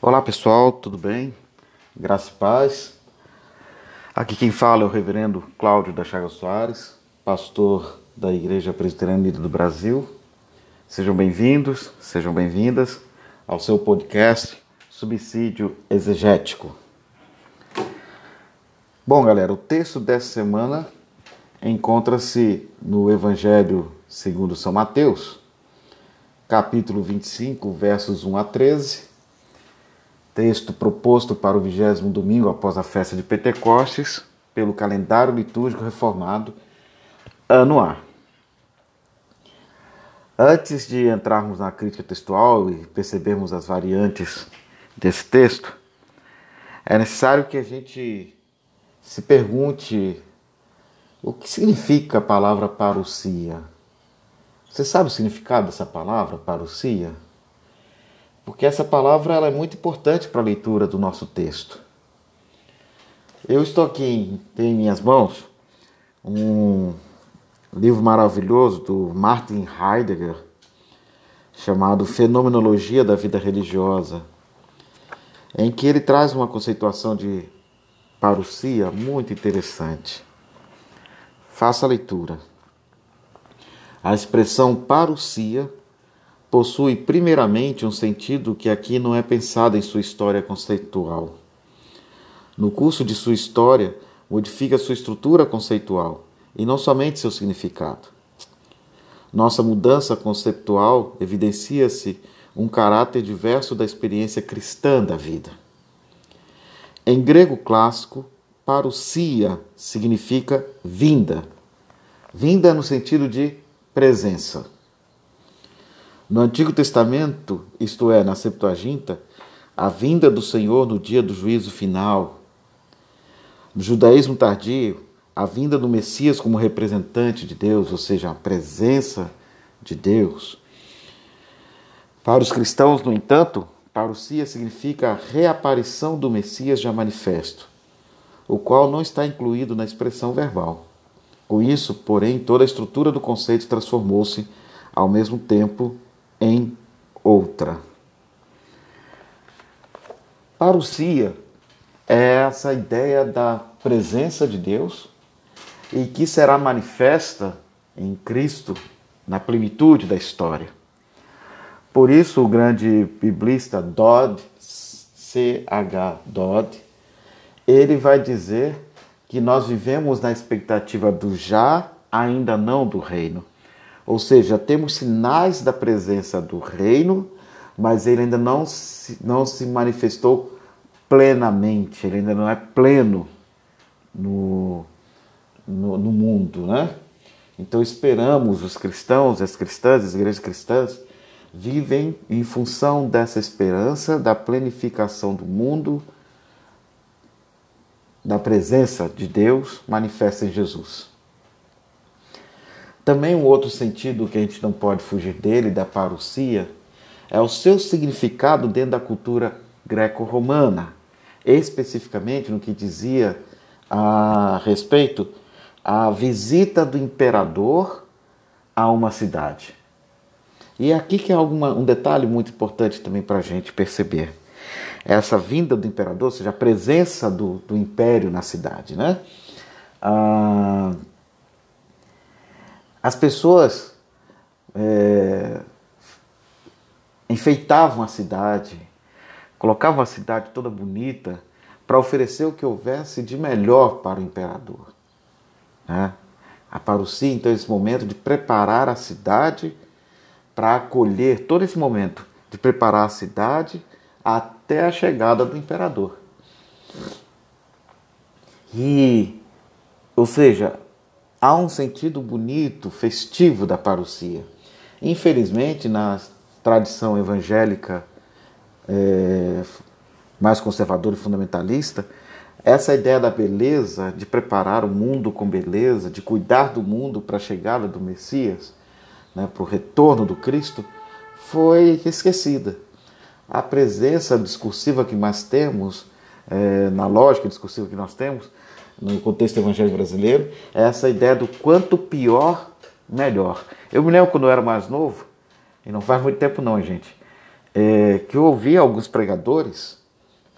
Olá pessoal, tudo bem? Graça e paz. Aqui quem fala é o reverendo Cláudio da Chaga Soares, pastor da Igreja Presbiteriana Unida do Brasil. Sejam bem-vindos, sejam bem-vindas ao seu podcast Subsídio Exegético. Bom, galera, o texto dessa semana encontra-se no Evangelho segundo São Mateus, capítulo 25, versos 1 a 13 texto proposto para o vigésimo domingo após a festa de Pentecostes, pelo calendário litúrgico reformado, ano A. Antes de entrarmos na crítica textual e percebermos as variantes desse texto, é necessário que a gente se pergunte o que significa a palavra parousia. Você sabe o significado dessa palavra, parousia? Porque essa palavra ela é muito importante para a leitura do nosso texto. Eu estou aqui, em minhas mãos um livro maravilhoso do Martin Heidegger, chamado Fenomenologia da Vida Religiosa, em que ele traz uma conceituação de parousia muito interessante. Faça a leitura. A expressão parousia possui primeiramente um sentido que aqui não é pensado em sua história conceitual. No curso de sua história, modifica sua estrutura conceitual e não somente seu significado. Nossa mudança conceptual evidencia-se um caráter diverso da experiência cristã da vida. Em grego clássico, parousia significa vinda. Vinda no sentido de presença. No Antigo Testamento, isto é, na Septuaginta, a vinda do Senhor no dia do juízo final. No judaísmo tardio, a vinda do Messias como representante de Deus, ou seja, a presença de Deus. Para os cristãos, no entanto, parousia significa a reaparição do Messias já manifesto, o qual não está incluído na expressão verbal. Com isso, porém, toda a estrutura do conceito transformou-se ao mesmo tempo em outra. Parousia é essa ideia da presença de Deus e que será manifesta em Cristo na plenitude da história. Por isso, o grande biblista Dodd, C.H. Dodd, ele vai dizer que nós vivemos na expectativa do já, ainda não do reino. Ou seja, temos sinais da presença do reino, mas ele ainda não se, não se manifestou plenamente, ele ainda não é pleno no, no, no mundo, né? Então esperamos os cristãos, as cristãs, as igrejas cristãs, vivem em função dessa esperança da plenificação do mundo, da presença de Deus manifesta em Jesus. Também um outro sentido que a gente não pode fugir dele, da parousia, é o seu significado dentro da cultura greco-romana, especificamente no que dizia a respeito à visita do imperador a uma cidade. E é aqui que é alguma, um detalhe muito importante também para a gente perceber. Essa vinda do imperador, ou seja, a presença do, do império na cidade. Né? Ah, as pessoas é, enfeitavam a cidade, colocavam a cidade toda bonita para oferecer o que houvesse de melhor para o imperador. Né? A parousia, então, esse momento de preparar a cidade para acolher todo esse momento de preparar a cidade até a chegada do imperador. E, ou seja, há um sentido bonito, festivo da parousia. Infelizmente, na tradição evangélica é, mais conservadora e fundamentalista, essa ideia da beleza, de preparar o mundo com beleza, de cuidar do mundo para a chegada do Messias, né, para o retorno do Cristo, foi esquecida. A presença discursiva que nós temos, é, na lógica discursiva que nós temos, no contexto evangélico brasileiro, é essa ideia do quanto pior, melhor. Eu me lembro quando eu era mais novo, e não faz muito tempo não, gente, é, que eu ouvi alguns pregadores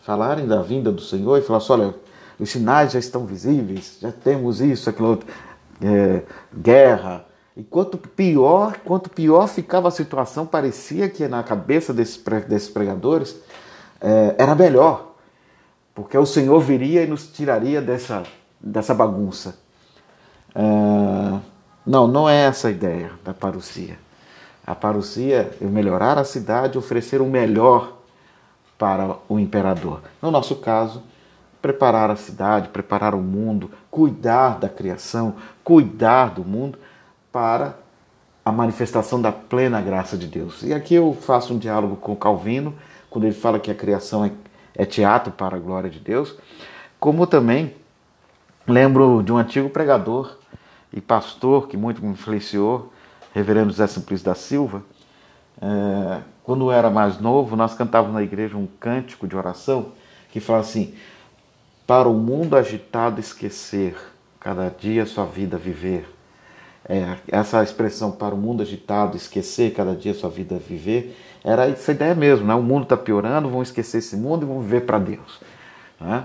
falarem da vinda do Senhor e falar assim, olha, os sinais já estão visíveis, já temos isso, aquilo outro, é, guerra. E quanto pior, quanto pior ficava a situação, parecia que na cabeça desses, desses pregadores é, era melhor, porque o Senhor viria e nos tiraria dessa, dessa bagunça. É, não, não é essa a ideia da parousia. A parousia é melhorar a cidade, oferecer o melhor para o imperador. No nosso caso, preparar a cidade, preparar o mundo, cuidar da criação, cuidar do mundo para a manifestação da plena graça de Deus. E aqui eu faço um diálogo com Calvino, quando ele fala que a criação é, é teatro para a glória de Deus, como também lembro de um antigo pregador e pastor que muito me influenciou, reverendo José Simplício da Silva. É, quando eu era mais novo, nós cantávamos na igreja um cântico de oração que fala assim: Para o mundo agitado esquecer, cada dia sua vida viver. É, essa expressão para o mundo agitado esquecer, cada dia sua vida viver, era essa ideia mesmo, né? O mundo está piorando, vamos esquecer esse mundo e vamos viver para Deus. Né?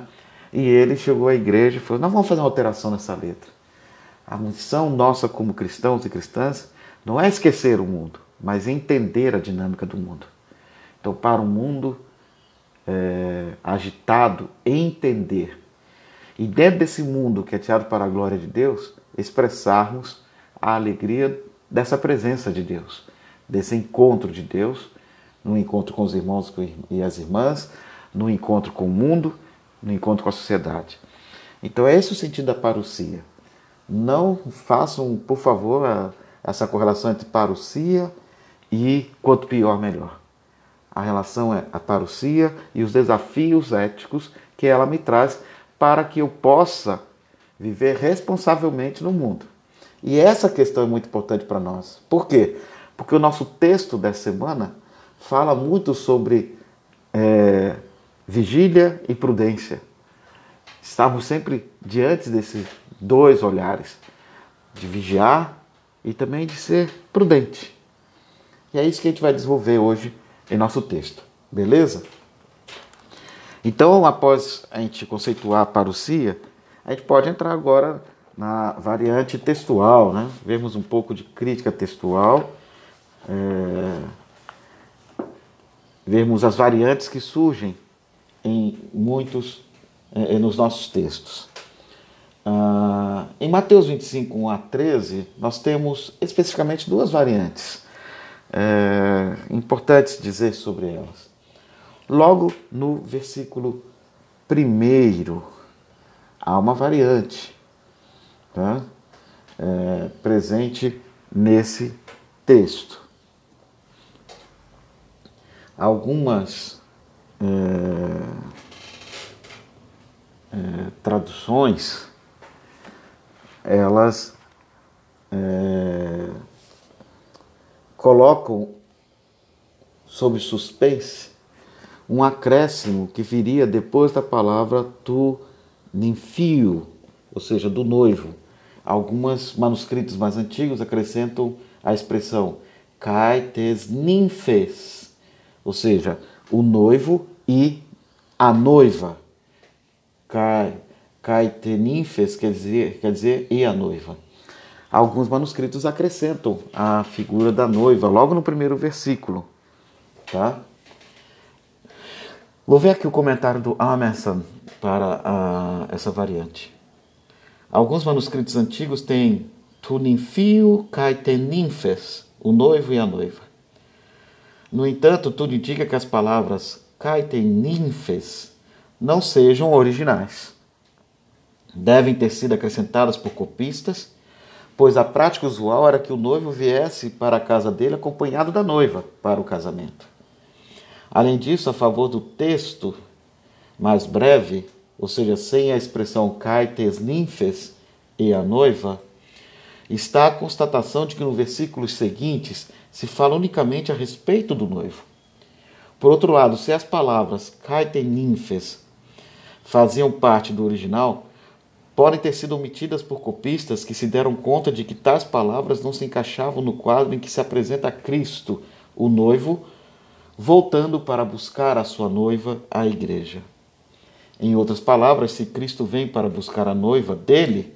E ele chegou à igreja e falou: Nós vamos fazer uma alteração nessa letra. A missão nossa como cristãos e cristãs não é esquecer o mundo, mas entender a dinâmica do mundo. Então, para o mundo é, agitado, entender. E dentro desse mundo que é tirado para a glória de Deus, expressarmos a alegria dessa presença de Deus, desse encontro de Deus, no encontro com os irmãos e as irmãs, no encontro com o mundo, no encontro com a sociedade. Então, é esse o sentido da parousia. Não façam, por favor, essa correlação entre parousia e quanto pior, melhor. A relação é a parousia e os desafios éticos que ela me traz para que eu possa viver responsavelmente no mundo. E essa questão é muito importante para nós. Por quê? Porque o nosso texto dessa semana fala muito sobre é, vigília e prudência. Estamos sempre diante desses dois olhares, de vigiar e também de ser prudente. E é isso que a gente vai desenvolver hoje em nosso texto, beleza? Então, após a gente conceituar a parousia, a gente pode entrar agora na variante textual, né? Vemos um pouco de crítica textual, é... vemos as variantes que surgem em muitos, é, nos nossos textos. Ah, em Mateus 25, 1 a 13, nós temos especificamente duas variantes. É, importantes dizer sobre elas. Logo no versículo 1, há uma variante tá? É, presente nesse texto. Algumas é, é, traduções elas é, colocam sob suspense um acréscimo que viria depois da palavra tu ninfio, ou seja, do noivo. Alguns manuscritos mais antigos acrescentam a expressão kaites ninfes, ou seja, o noivo e a noiva. Kai Caeteninfes quer dizer, quer dizer e a noiva. Alguns manuscritos acrescentam a figura da noiva logo no primeiro versículo. Tá? Vou ver aqui o comentário do Emerson para a, essa variante. Alguns manuscritos antigos têm tuninfio caeteninfes, o noivo e a noiva. No entanto, tudo indica que as palavras caeteninfes não sejam originais devem ter sido acrescentadas por copistas, pois a prática usual era que o noivo viesse para a casa dele acompanhado da noiva para o casamento. Além disso, a favor do texto mais breve, ou seja, sem a expressão caites ninfes e a noiva, está a constatação de que no versículos seguintes se fala unicamente a respeito do noivo. Por outro lado, se as palavras caite ninfes faziam parte do original, podem ter sido omitidas por copistas que se deram conta de que tais palavras não se encaixavam no quadro em que se apresenta Cristo, o noivo, voltando para buscar a sua noiva, a igreja. Em outras palavras, se Cristo vem para buscar a noiva dele,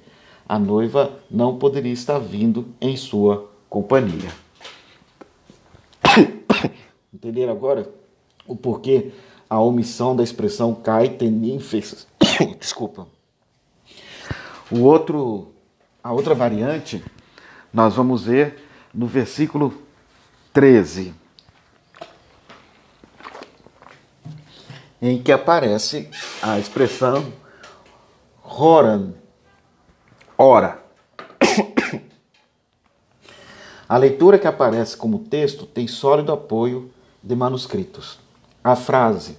a noiva não poderia estar vindo em sua companhia. Entenderam agora o porquê a omissão da expressão cai tenífes? Desculpa. O outro, a outra variante, nós vamos ver no versículo 13. Em que aparece a expressão Horan, ora. A leitura que aparece como texto tem sólido apoio de manuscritos. A frase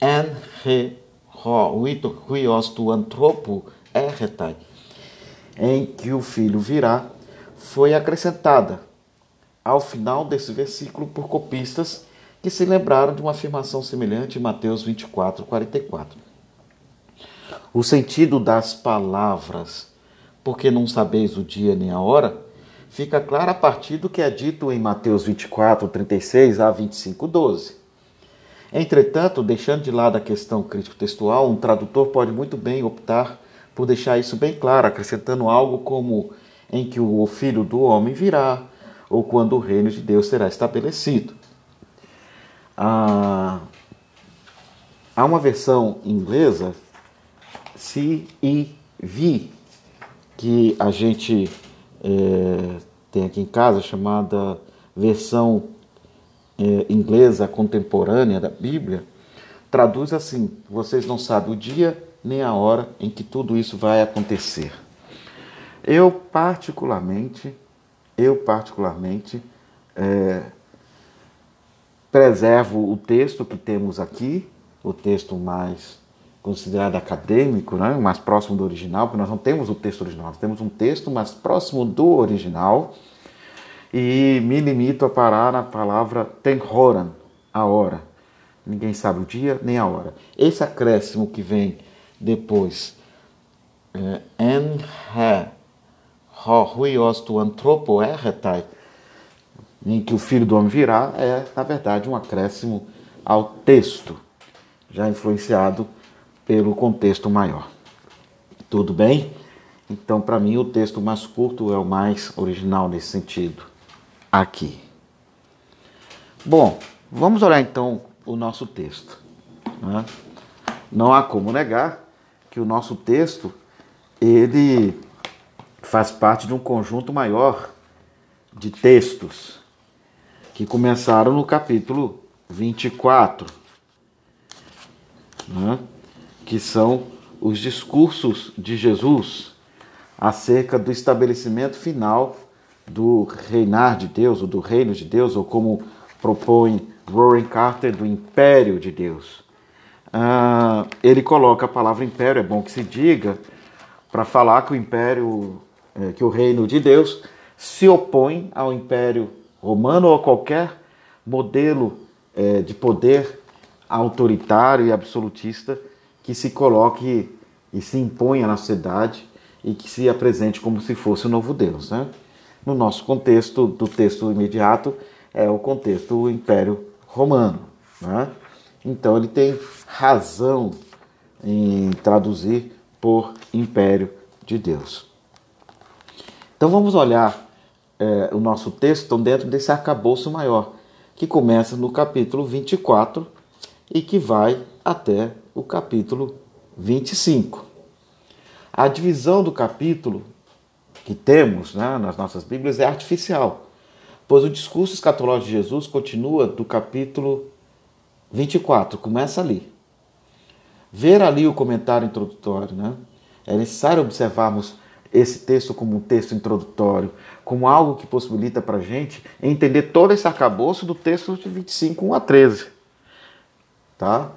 En he ho huiostu antropo erretai, em que o filho virá, foi acrescentada ao final desse versículo por copistas que se lembraram de uma afirmação semelhante em Mateus 24, 44. O sentido das palavras, porque não sabeis o dia nem a hora, fica claro a partir do que é dito em Mateus 24, 36 a 25, 12. Entretanto, deixando de lado a questão crítico-textual, um tradutor pode muito bem optar por deixar isso bem claro, acrescentando algo como em que o filho do homem virá, ou quando o reino de Deus será estabelecido. Ah, há uma versão inglesa, CEV, que a gente é, tem aqui em casa, chamada versão é, inglesa contemporânea da Bíblia, traduz assim: vocês não sabem o dia nem a hora em que tudo isso vai acontecer. Eu particularmente, eu particularmente, é, preservo o texto que temos aqui, o texto mais considerado acadêmico, né, mais próximo do original, porque nós não temos o texto original, nós temos um texto mais próximo do original, e me limito a parar na palavra tenhoran, a hora. Ninguém sabe o dia nem a hora. Esse acréscimo que vem depois, é, en he, ho huiostu antropo erretai, em que o filho do homem virá é, na verdade, um acréscimo ao texto, já influenciado pelo contexto maior. Tudo bem? Então, para mim, o texto mais curto é o mais original nesse sentido, aqui. Bom, vamos olhar então o nosso texto. Né? Não há como negar que o nosso texto ele faz parte de um conjunto maior de textos que começaram no capítulo 24, né? que são os discursos de Jesus acerca do estabelecimento final do reinar de Deus, ou do reino de Deus, ou como propõe Warren Carter, do império de Deus. Ah, ele coloca a palavra império, é bom que se diga, para falar que o império, eh, que o reino de Deus se opõe ao império romano ou qualquer modelo é, de poder autoritário e absolutista que se coloque e se imponha na sociedade e que se apresente como se fosse o novo Deus. Né? No nosso contexto do texto imediato, é o contexto do Império Romano. Né? Então ele tem razão em traduzir por Império de Deus. Então vamos olhar é, o nosso texto estão dentro desse arcabouço maior, que começa no capítulo 24 e que vai até o capítulo 25. A divisão do capítulo que temos né, nas nossas Bíblias é artificial, pois o discurso escatológico de Jesus continua do capítulo 24, começa ali. Ver ali o comentário introdutório, né? É necessário observarmos esse texto como um texto introdutório, como algo que possibilita para a gente entender todo esse arcabouço do texto de 25, 1 a 13. Tá?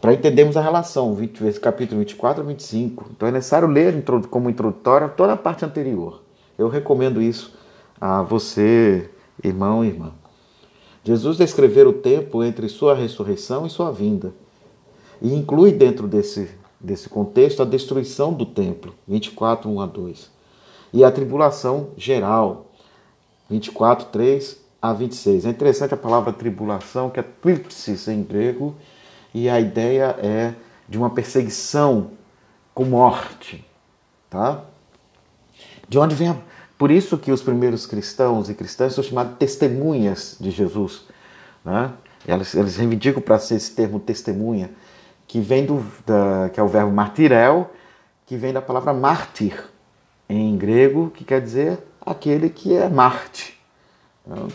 Para entendermos a relação, 20, capítulo 24 a 25. Então é necessário ler como introdutória toda a parte anterior. Eu recomendo isso a você, irmão e irmã. Jesus descrever o tempo entre sua ressurreição e sua vinda. E inclui dentro desse, desse contexto a destruição do templo, 24, 1 a 2 e a tribulação geral, 24, 3 a 26. É interessante a palavra tribulação, que é tripsis em grego, e a ideia é de uma perseguição com morte, tá? De onde vem a... Por isso que os primeiros cristãos e cristãs são chamados testemunhas de Jesus, né? Eles, eles reivindicam para ser esse termo testemunha, que vem do da, que é o verbo martirel, que vem da palavra mártir em grego, que quer dizer aquele que é Marte. Né?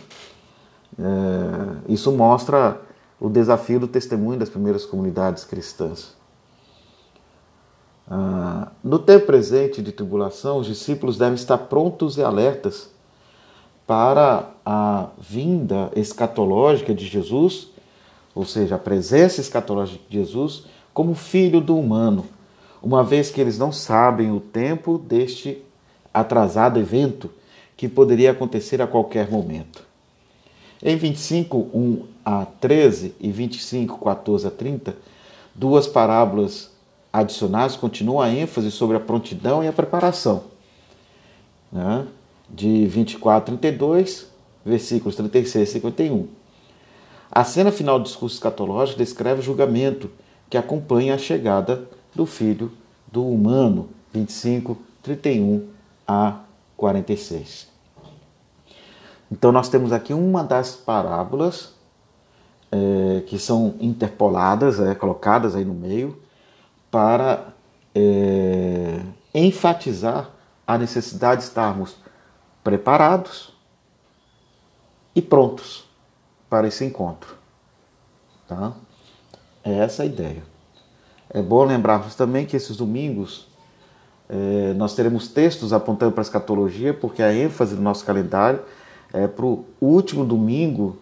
É, isso mostra o desafio do testemunho das primeiras comunidades cristãs. Ah, no tempo presente de tribulação, os discípulos devem estar prontos e alertas para a vinda escatológica de Jesus, ou seja, a presença escatológica de Jesus como filho do humano, uma vez que eles não sabem o tempo deste atrasado evento que poderia acontecer a qualquer momento. Em 25, 1 a 13 e 25, 14 a 30, duas parábolas adicionais continuam a ênfase sobre a prontidão e a preparação. Né? De 24 a 32, versículos 36 e 51. A cena final do discurso escatológico descreve o julgamento que acompanha a chegada do Filho do Humano, 25, 31 a 46. Então, nós temos aqui uma das parábolas é, que são interpoladas, é, colocadas aí no meio, para é, enfatizar a necessidade de estarmos preparados e prontos para esse encontro. Tá? É essa a ideia. É bom lembrarmos também que esses domingos é, nós teremos textos apontando para a escatologia, porque a ênfase do nosso calendário é para o último domingo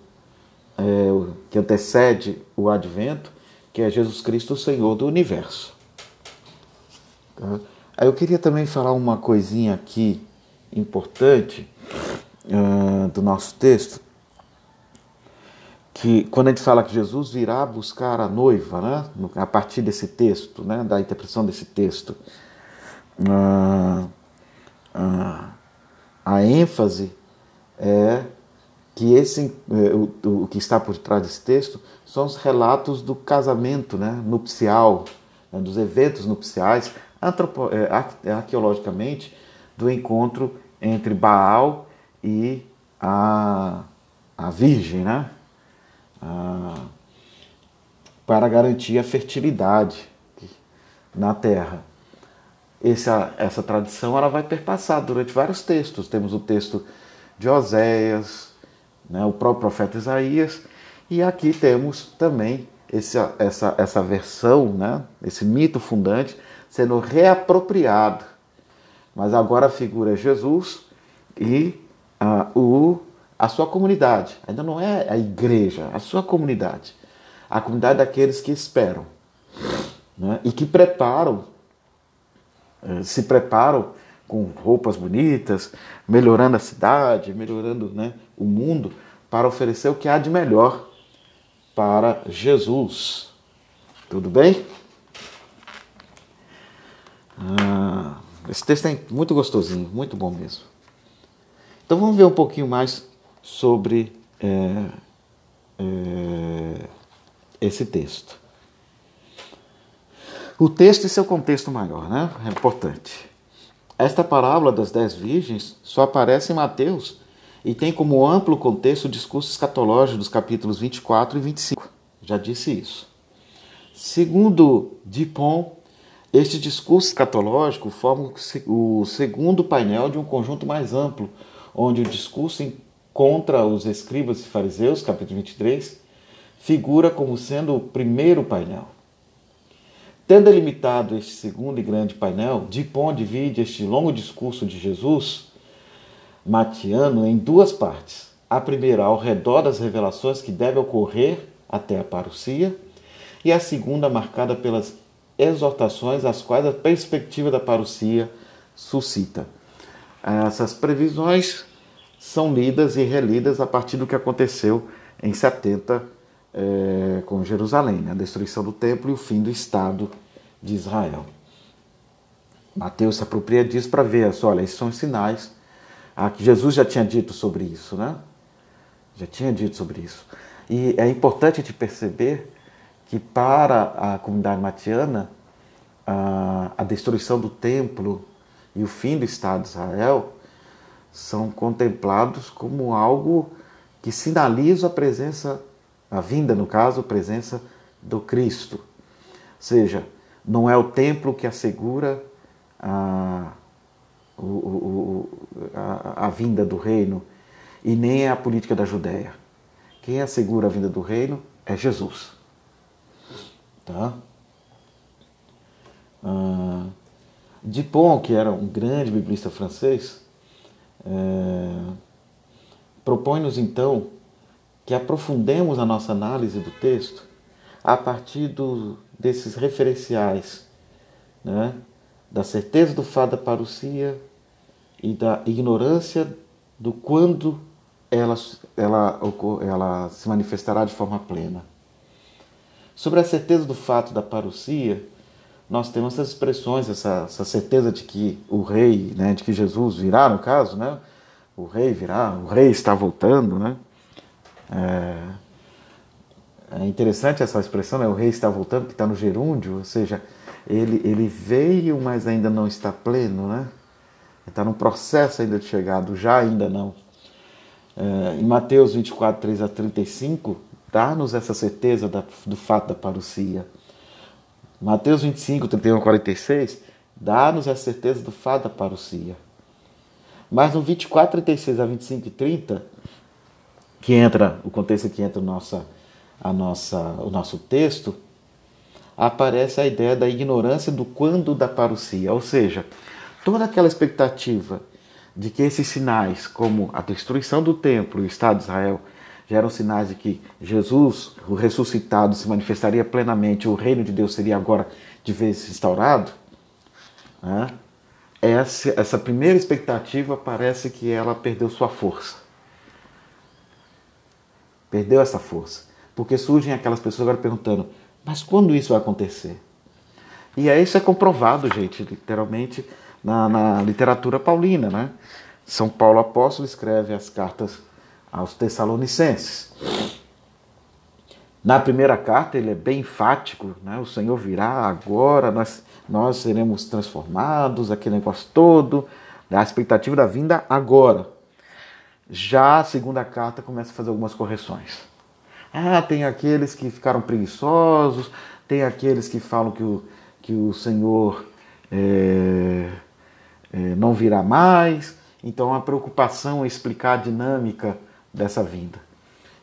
é, que antecede o advento, que é Jesus Cristo, o Senhor do universo. Tá? Aí eu queria também falar uma coisinha aqui importante uh, do nosso texto, que quando a gente fala que Jesus virá buscar a noiva, né, a partir desse texto, né, da interpretação desse texto, a, a, a ênfase é que esse, é, o, o, que está por trás desse texto são os relatos do casamento né, nupcial, né, dos eventos nupciais, antropo, é, arqueologicamente, do encontro entre Baal e a, a Virgem, né? A, para garantir a fertilidade na terra essa, essa tradição ela vai perpassar durante vários textos. Temos o texto de Oséias, né, o próprio profeta Isaías, e aqui temos também esse, essa, essa versão, né, esse mito fundante, sendo reapropriado. Mas agora a figura é Jesus e uh, o, a sua comunidade. Ainda não é a igreja, a sua comunidade. A comunidade daqueles que esperam né, e que preparam eh, se preparam com roupas bonitas, melhorando a cidade, melhorando né, o mundo, para oferecer o que há de melhor para Jesus. Tudo bem? Ah, esse texto é muito gostosinho, muito bom mesmo. Então vamos ver um pouquinho mais sobre é, é, esse texto. O texto e seu contexto maior, né? É importante. Esta parábola das dez virgens só aparece em Mateus e tem como amplo contexto o discurso escatológico dos capítulos 24 e 25. Já disse isso. Segundo Dupont, este discurso escatológico forma o segundo painel de um conjunto mais amplo, onde o discurso contra os escribas e fariseus, capítulo 23, figura como sendo o primeiro painel. Tendo delimitado este segundo e grande painel, Dupont divide este longo discurso de Jesus matiano em duas partes. A primeira ao redor das revelações que devem ocorrer até a parousia, e a segunda marcada pelas exortações às quais a perspectiva da parousia suscita. Essas previsões são lidas e relidas a partir do que aconteceu em 70 é, com Jerusalém, né? a destruição do templo e o fim do Estado de Israel. Mateus se apropria disso para ver, olha, esses são os sinais ah, que Jesus já tinha dito sobre isso, né? Já tinha dito sobre isso. E é importante te perceber que para a comunidade matiana, a, a destruição do templo e o fim do Estado de Israel são contemplados como algo que sinaliza a presença, a vinda, no caso, a presença do Cristo. Ou seja, não é o templo que assegura a, o, o, a, a vinda do reino e nem é a política da Judéia. Quem assegura a vinda do reino é Jesus. Tá? Ah, Dupont, que era um grande biblista francês, é, propõe-nos então que aprofundemos a nossa análise do texto a partir do, desses referenciais, né? da certeza do fato da parousia e da ignorância do quando ela, ela, ela se manifestará de forma plena. Sobre a certeza do fato da parousia, nós temos essas expressões, essa, essa, certeza de que o rei, né, de que Jesus virá, no caso, né, o rei virá, o rei está voltando, né? É, é interessante essa expressão, né, o rei está voltando, que está no gerúndio, ou seja, ele, ele veio, mas ainda não está pleno, né? Está num processo ainda de chegado, já ainda não. É, em Mateus 24, 3 a 35, dá-nos essa certeza da, do fato da parousia. Mateus 25, 31 a 46, dá-nos a certeza do fato da parousia. Mas no 24, 36 a 25 e 30, que entra, o contexto que entra nossa, a nossa, o nosso texto, aparece a ideia da ignorância do quando da parousia, ou seja, toda aquela expectativa de que esses sinais, como a destruição do templo e o Estado de Israel, já eram sinais de que Jesus, o ressuscitado, se manifestaria plenamente, o reino de Deus seria agora de vez instaurado, né? essa, essa primeira expectativa parece que ela perdeu sua força. Perdeu essa força. Porque surgem aquelas pessoas agora perguntando: mas quando isso vai acontecer? E aí isso é comprovado, gente, literalmente, na, na literatura paulina. Né? São Paulo apóstolo escreve as cartas aos Tessalonicenses. Na primeira carta ele é bem enfático, né? o Senhor virá agora, nós, nós seremos transformados, aquele negócio todo, a expectativa da vinda agora. Já a segunda carta começa a fazer algumas correções. Ah, tem aqueles que ficaram preguiçosos, tem aqueles que falam que o, que o Senhor é, é, não virá mais. Então, a preocupação é explicar a dinâmica dessa vinda.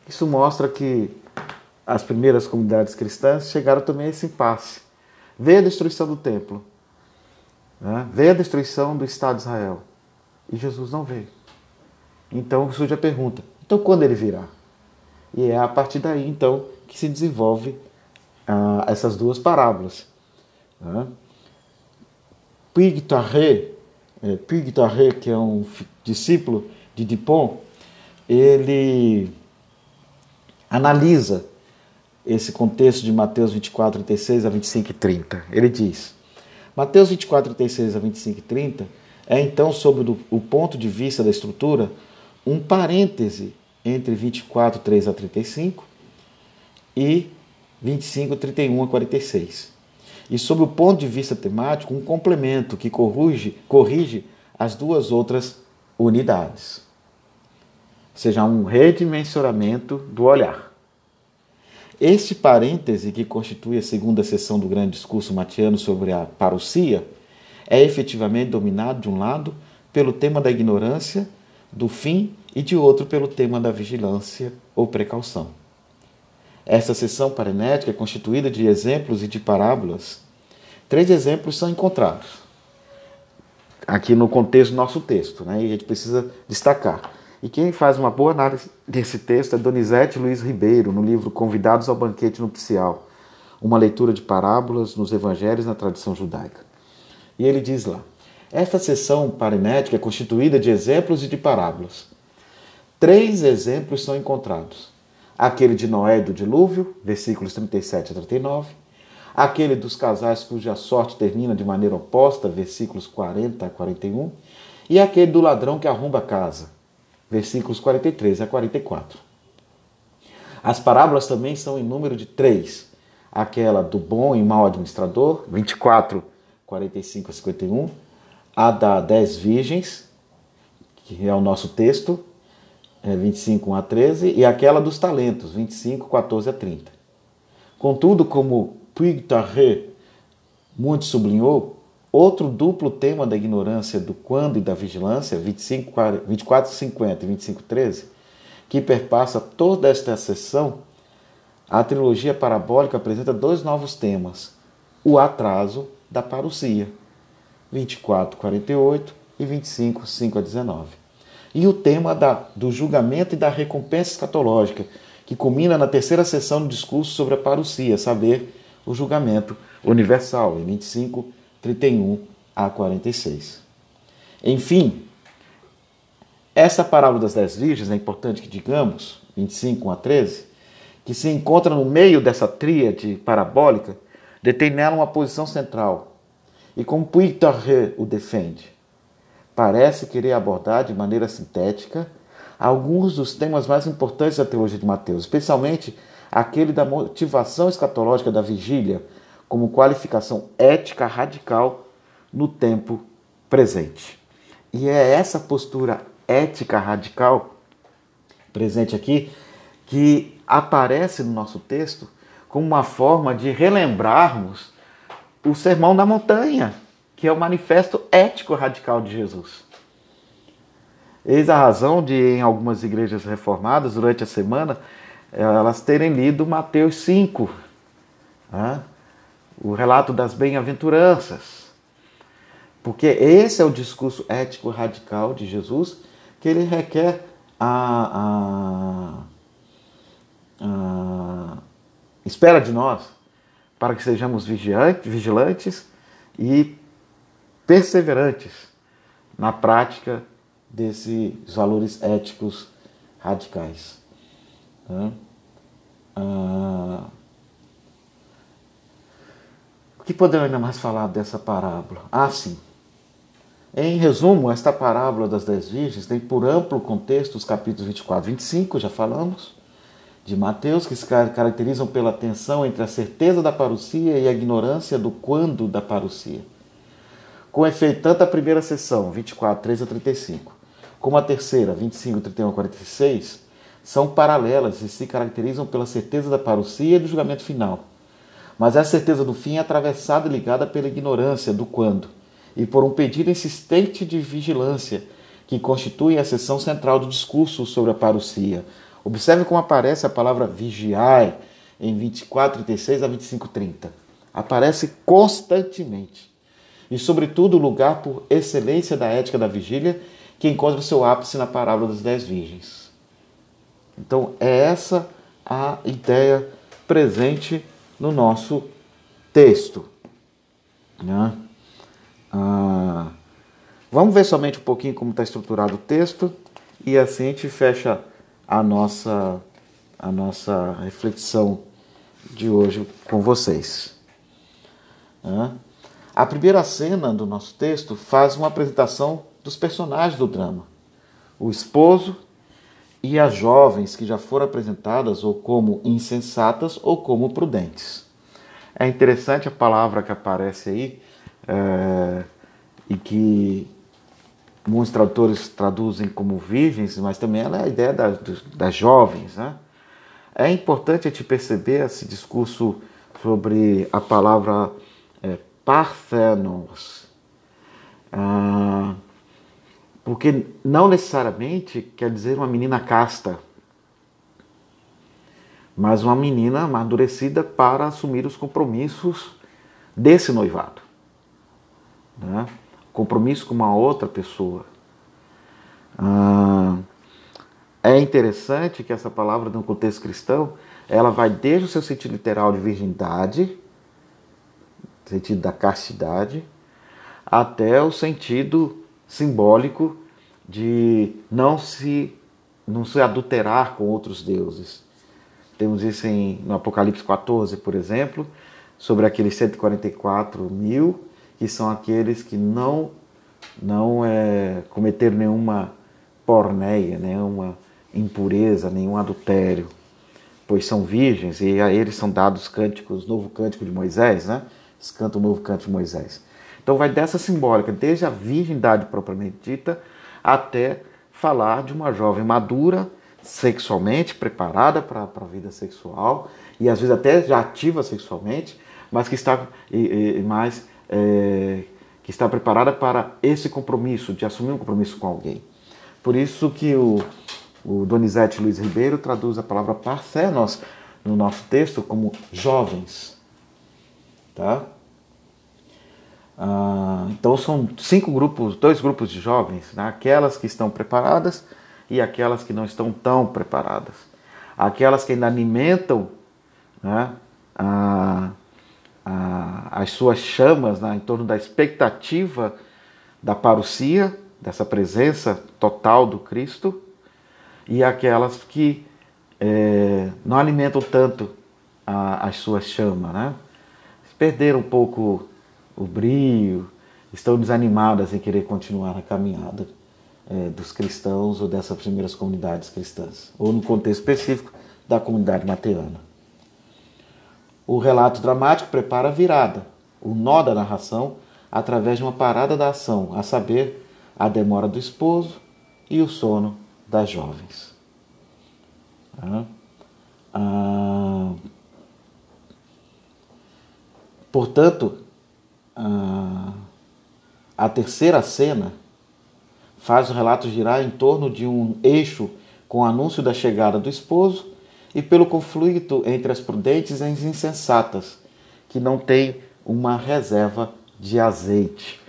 Isso mostra que as primeiras comunidades cristãs chegaram também a esse impasse. Veio a destruição do templo, né? veio a destruição do Estado de Israel e Jesus não veio. Então surge a pergunta: então quando ele virá? E é a partir daí, então, que se desenvolve ah, essas duas parábolas. Né? Puig Tarré, é, que é um discípulo de Dupont, ele analisa esse contexto de Mateus 24, 36 a 25 e 30. Ele diz: Mateus 24, 36 a 25 e 30 é então, sob o ponto de vista da estrutura, um parêntese entre 24, 3 a 35 e 25, 31 a 46. E sob o ponto de vista temático, um complemento que corrige, corrige as duas outras unidades. Seja, um redimensionamento do olhar. Este parêntese, que constitui a segunda sessão do grande discurso matiano sobre a parousia, é efetivamente dominado, de um lado, pelo tema da ignorância, do fim e de outro pelo tema da vigilância ou precaução. Essa sessão parenética é constituída de exemplos e de parábolas. Três exemplos são encontrados aqui no contexto do nosso texto, né? e a gente precisa destacar. E quem faz uma boa análise desse texto é Donizete Luiz Ribeiro, no livro Convidados ao Banquete Nupcial, uma leitura de parábolas nos evangelhos na tradição judaica. E ele diz lá: esta sessão parenética é constituída de exemplos e de parábolas. Três exemplos são encontrados: aquele de Noé e do dilúvio, versículos 37 a 39, aquele dos casais cuja sorte termina de maneira oposta, versículos 40 a 41, e aquele do ladrão que arromba a casa, versículos 43 a 44. As parábolas também são em número de três. Aquela do bom e mau administrador, 24, 45 a 51. A da dez virgens, que é o nosso texto, é 25, 1 a 13. E aquela dos talentos, 25, 14 a 30. Contudo, como Puig Tarret muito sublinhou, outro duplo tema da ignorância do quando e da vigilância, 25, 24, 50 e 25, 13, que perpassa toda esta sessão, a trilogia parabólica apresenta dois novos temas: o atraso da parousia, 24, 48 e 25, 5 a 19. E o tema da, do julgamento e da recompensa escatológica, que culmina na terceira sessão do discurso sobre a parousia, saber, o julgamento universal, em 25, 31 a 46. Enfim, essa parábola das dez virgens, é importante que digamos, 25 a 13, que se encontra no meio dessa tríade parabólica, detém nela uma posição central. E como Puigtarret o defende, parece querer abordar de maneira sintética alguns dos temas mais importantes da teologia de Mateus, especialmente aquele da motivação escatológica da vigília como qualificação ética radical no tempo presente. E é essa postura ética radical presente aqui que aparece no nosso texto como uma forma de relembrarmos o Sermão da Montanha, que é o manifesto ético radical de Jesus. Eis a razão de, em algumas igrejas reformadas, durante a semana, elas terem lido Mateus 5, né? O relato das bem-aventuranças. Porque esse é o discurso ético radical de Jesus que ele requer a, a, a espera de nós para que sejamos vigilantes e perseverantes na prática desses valores éticos radicais. Né? Ah, que podemos ainda mais falar dessa parábola? Ah, sim. Em resumo, esta parábola das dez virgens tem por amplo contexto os capítulos 24 e 25, já falamos, de Mateus, que se caracterizam pela tensão entre a certeza da parousia e a ignorância do quando da parousia. Com efeito, tanto a primeira sessão, 24, 3 a 35, como a terceira, 25, 31 a 46, são paralelas e se caracterizam pela certeza da parousia e do julgamento final. Mas a certeza do fim é atravessada e ligada pela ignorância do quando e por um pedido insistente de vigilância que constitui a seção central do discurso sobre a parousia. Observe como aparece a palavra vigiai em 24, 36 a 25, 30. Aparece constantemente. E, sobretudo, o lugar por excelência da ética da vigília que encontra seu ápice na parábola das dez virgens. Então, é essa a ideia presente no nosso texto. Né? Ah, vamos ver somente um pouquinho como está estruturado o texto e assim a gente fecha a nossa, a nossa reflexão de hoje com vocês. Né? A primeira cena do nosso texto faz uma apresentação dos personagens do drama: o esposo e as jovens que já foram apresentadas ou como insensatas ou como prudentes. É interessante a palavra que aparece aí é, e que muitos tradutores traduzem como virgens, mas também ela é a ideia das, jovens. Né? É importante a gente perceber esse discurso sobre a palavra é, parthenos. Ah, porque não necessariamente quer dizer uma menina casta, mas uma menina amadurecida para assumir os compromissos desse noivado. Né? Compromisso com uma outra pessoa. Ah, é interessante que essa palavra, no contexto cristão, ela vai desde o seu sentido literal de virgindade, sentido da castidade, até o sentido simbólico de não se não se adulterar com outros deuses. Temos isso em, no Apocalipse 14, por exemplo, sobre aqueles 144 mil, que são aqueles que não, não é, cometeram nenhuma porneia, nenhuma impureza, nenhum adultério. pois são virgens, e a eles são dados cânticos, novo cântico de Moisés, né? Eles cantam o novo cântico de Moisés. Então vai dessa simbólica, desde a virgindade propriamente dita, até falar de uma jovem madura, sexualmente preparada para a vida sexual, e às vezes até já ativa sexualmente, mas que está e, e, mais é, que está preparada para esse compromisso, de assumir um compromisso com alguém. Por isso que o, o Donizete Luiz Ribeiro traduz a palavra parcenos no nosso texto como jovens. Tá? Ah, então são cinco grupos, dois grupos de jovens, né? aquelas que estão preparadas e aquelas que não estão tão preparadas. Aquelas que ainda alimentam né? a, a, as suas chamas né? em torno da expectativa da parousia, dessa presença total do Cristo, e aquelas que é, não alimentam tanto as suas chamas, né? perderam um pouco o brio, estão desanimadas em querer continuar na caminhada é, dos cristãos ou dessas primeiras comunidades cristãs, ou no contexto específico da comunidade mateana. O relato dramático prepara a virada, o nó da narração, através de uma parada da ação, a saber, a demora do esposo e o sono das jovens. Ah, portanto, a terceira cena faz o relato girar em torno de um eixo com o anúncio da chegada do esposo e pelo conflito entre as prudentes e as insensatas, que não têm uma reserva de azeite.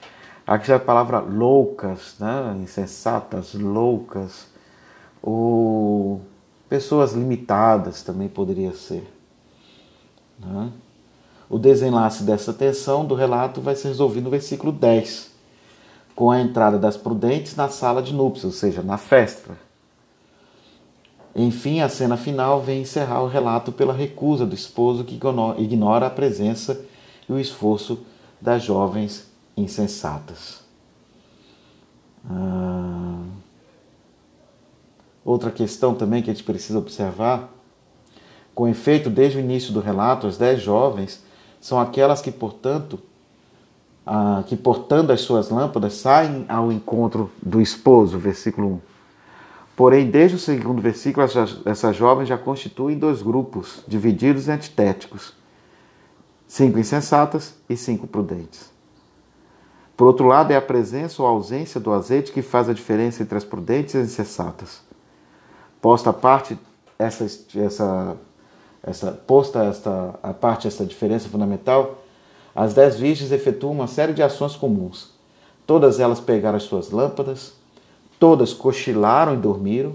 Aqui é a palavra loucas, né? insensatas, loucas, ou pessoas limitadas também poderia ser. Né? O desenlace dessa tensão do relato vai ser resolvido no versículo 10, com a entrada das prudentes na sala de núpcias, ou seja, na festa. Enfim, a cena final vem encerrar o relato pela recusa do esposo que ignora a presença e o esforço das jovens insensatas. Ah, outra questão também que a gente precisa observar: com efeito, desde o início do relato, as dez jovens são aquelas que, portanto, ah, que portando as suas lâmpadas saem ao encontro do esposo, versículo 1. Porém, desde o segundo versículo, essas jovens já constituem dois grupos, divididos e antitéticos: cinco insensatas e cinco prudentes. Por outro lado, é a presença ou a ausência do azeite que faz a diferença entre as prudentes e as insensatas. Posta a parte essa, essa, essa, posta esta, a parte essa diferença fundamental, as dez virgens efetuam uma série de ações comuns. Todas elas pegaram as suas lâmpadas, todas cochilaram e dormiram,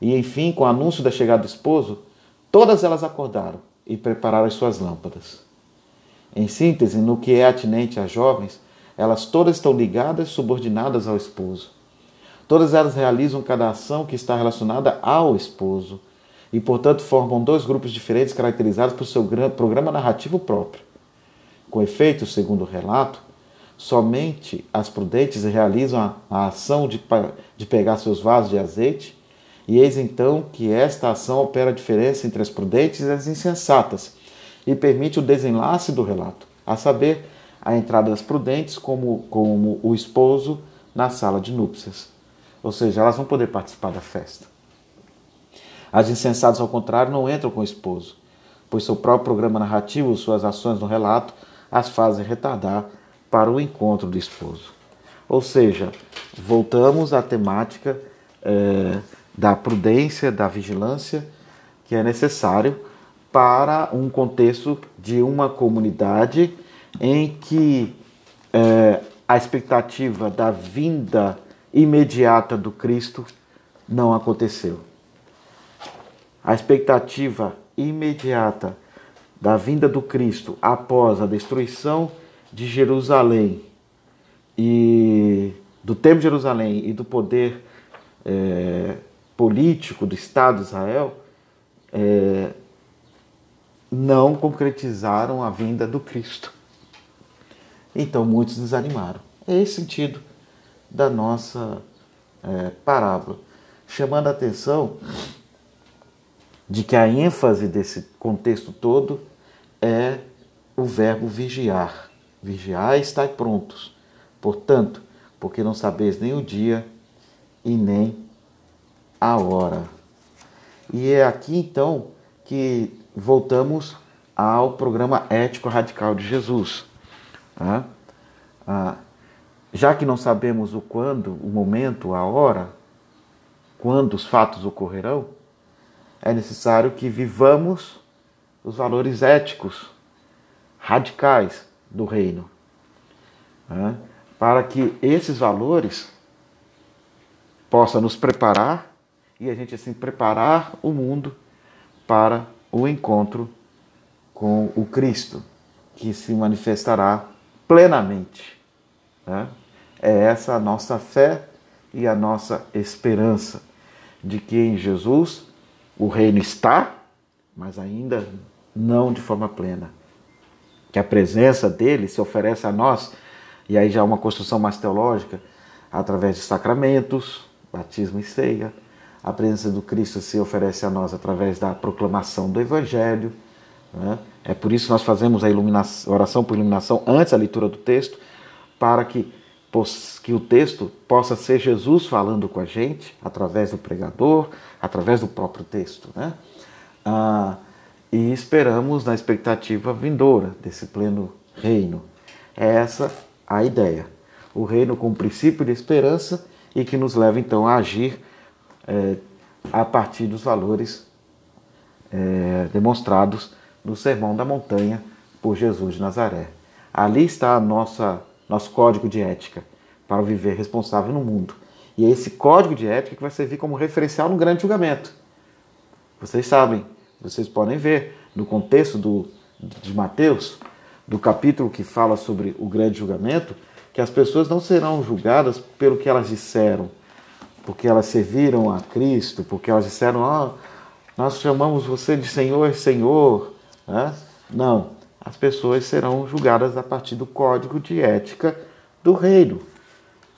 e enfim, com o anúncio da chegada do esposo, todas elas acordaram e prepararam as suas lâmpadas. Em síntese, no que é atinente às jovens, elas todas estão ligadas, subordinadas ao esposo. Todas elas realizam cada ação que está relacionada ao esposo e, portanto, formam dois grupos diferentes caracterizados por seu programa narrativo próprio. Com efeito, segundo o relato, somente as prudentes realizam a, ação de, de pegar seus vasos de azeite, e eis então que esta ação opera a diferença entre as prudentes e as insensatas e permite o desenlace do relato, a saber, a entrada das prudentes como, como o esposo na sala de núpcias. Ou seja, elas vão poder participar da festa. As insensatas, ao contrário, não entram com o esposo, pois seu próprio programa narrativo, suas ações no relato, as fazem retardar para o encontro do esposo. Ou seja, voltamos à temática é, da prudência, da vigilância, que é necessário para um contexto de uma comunidade em que é, a expectativa da vinda imediata do Cristo não aconteceu. A expectativa imediata da vinda do Cristo após a destruição de Jerusalém e do Templo de Jerusalém e do poder é, político do Estado de Israel é, não concretizaram a vinda do Cristo. Então muitos desanimaram. É esse sentido da nossa é, parábola, chamando a atenção de que a ênfase desse contexto todo é o verbo vigiar. Vigiar e estar prontos. Portanto, porque não sabeis nem o dia e nem a hora. E é aqui então que voltamos ao programa ético radical de Jesus. Já que não sabemos o quando, o momento, a hora, quando os fatos ocorrerão, é necessário que vivamos os valores éticos radicais do reino, né? para que esses valores possam nos preparar e a gente assim preparar o mundo para o encontro com o Cristo, que se manifestará plenamente. Né? É essa a nossa fé e a nossa esperança de que em Jesus o reino está, mas ainda não de forma plena. Que a presença dele se oferece a nós, e aí já é uma construção mais teológica, através de sacramentos, batismo e ceia. A presença do Cristo se oferece a nós através da proclamação do Evangelho. Né? É por isso que nós fazemos a, oração por iluminação antes da leitura do texto, para que, que o texto possa ser Jesus falando com a gente, através do pregador, através do próprio texto. Né? Ah, e esperamos na expectativa vindoura desse pleno reino. É essa a ideia. O reino com princípio de esperança e que nos leva então a agir é, a partir dos valores é, demonstrados no Sermão da Montanha por Jesus de Nazaré. Ali está a nossa nosso código de ética para viver responsável no mundo. E é esse código de ética que vai servir como referencial no grande julgamento. Vocês sabem, vocês podem ver no contexto do, de Mateus, do capítulo que fala sobre o grande julgamento, que as pessoas não serão julgadas pelo que elas disseram, porque elas serviram a Cristo, porque elas disseram, ah, nós chamamos você de Senhor, Senhor. Né? Não, as pessoas serão julgadas a partir do código de ética do reino.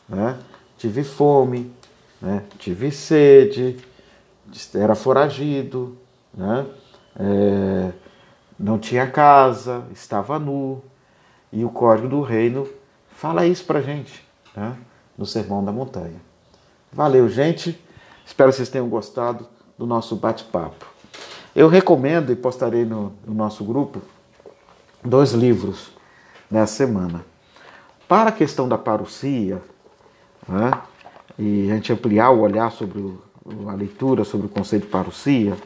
Né? Tive fome, né? tive sede, era foragido, né? É, não tinha casa, estava nu. E o código do reino Fala isso pra gente, né? no Sermão da Montanha. Valeu, gente. Espero que vocês tenham gostado do nosso bate-papo. Eu recomendo e postarei no, no nosso grupo dois livros nessa semana. Para a questão da parousia, né, e a gente ampliar o olhar sobre a leitura sobre o conceito de parousia,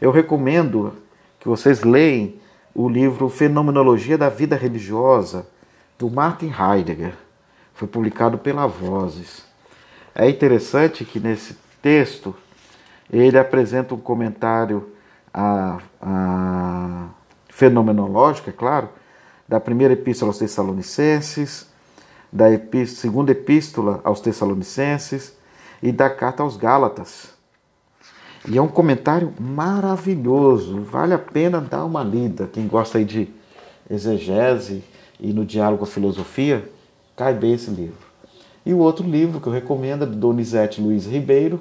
eu recomendo que vocês leem o livro Fenomenologia da Vida Religiosa, do Martin Heidegger. Foi publicado pela Vozes. É interessante que nesse texto ele apresenta um comentário a, a fenomenológico, é claro, da primeira epístola aos Tessalonicenses, da epístola, segunda epístola aos Tessalonicenses e da carta aos Gálatas. E é um comentário maravilhoso, vale a pena dar uma lida. Quem gosta aí de exegese e no diálogo com a filosofia, cai bem esse livro. E o outro livro que eu recomendo é do Donizete Luiz Ribeiro,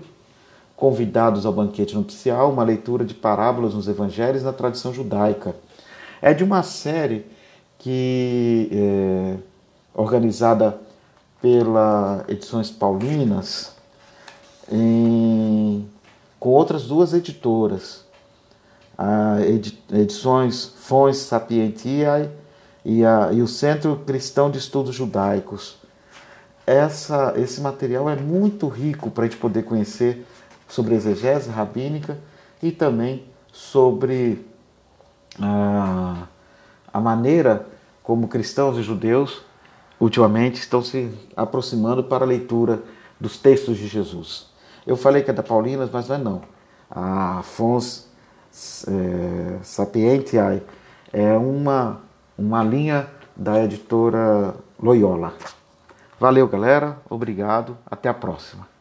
Convidados ao Banquete Nupcial, uma leitura de parábolas nos evangelhos na tradição judaica. É de uma série que é organizada pela Edições Paulinas, em, com outras duas editoras, a Edições Fons Sapientiae e, a, e o Centro Cristão de Estudos Judaicos. Essa, esse material é muito rico para a gente poder conhecer sobre exegese rabínica e também sobre a, a maneira como cristãos e judeus ultimamente estão se aproximando para a leitura dos textos de Jesus. Eu falei que é da Paulinas, mas não é não. A Fons é, Sapientiae é uma uma linha da editora Loyola. Valeu, galera. Obrigado. Até a próxima.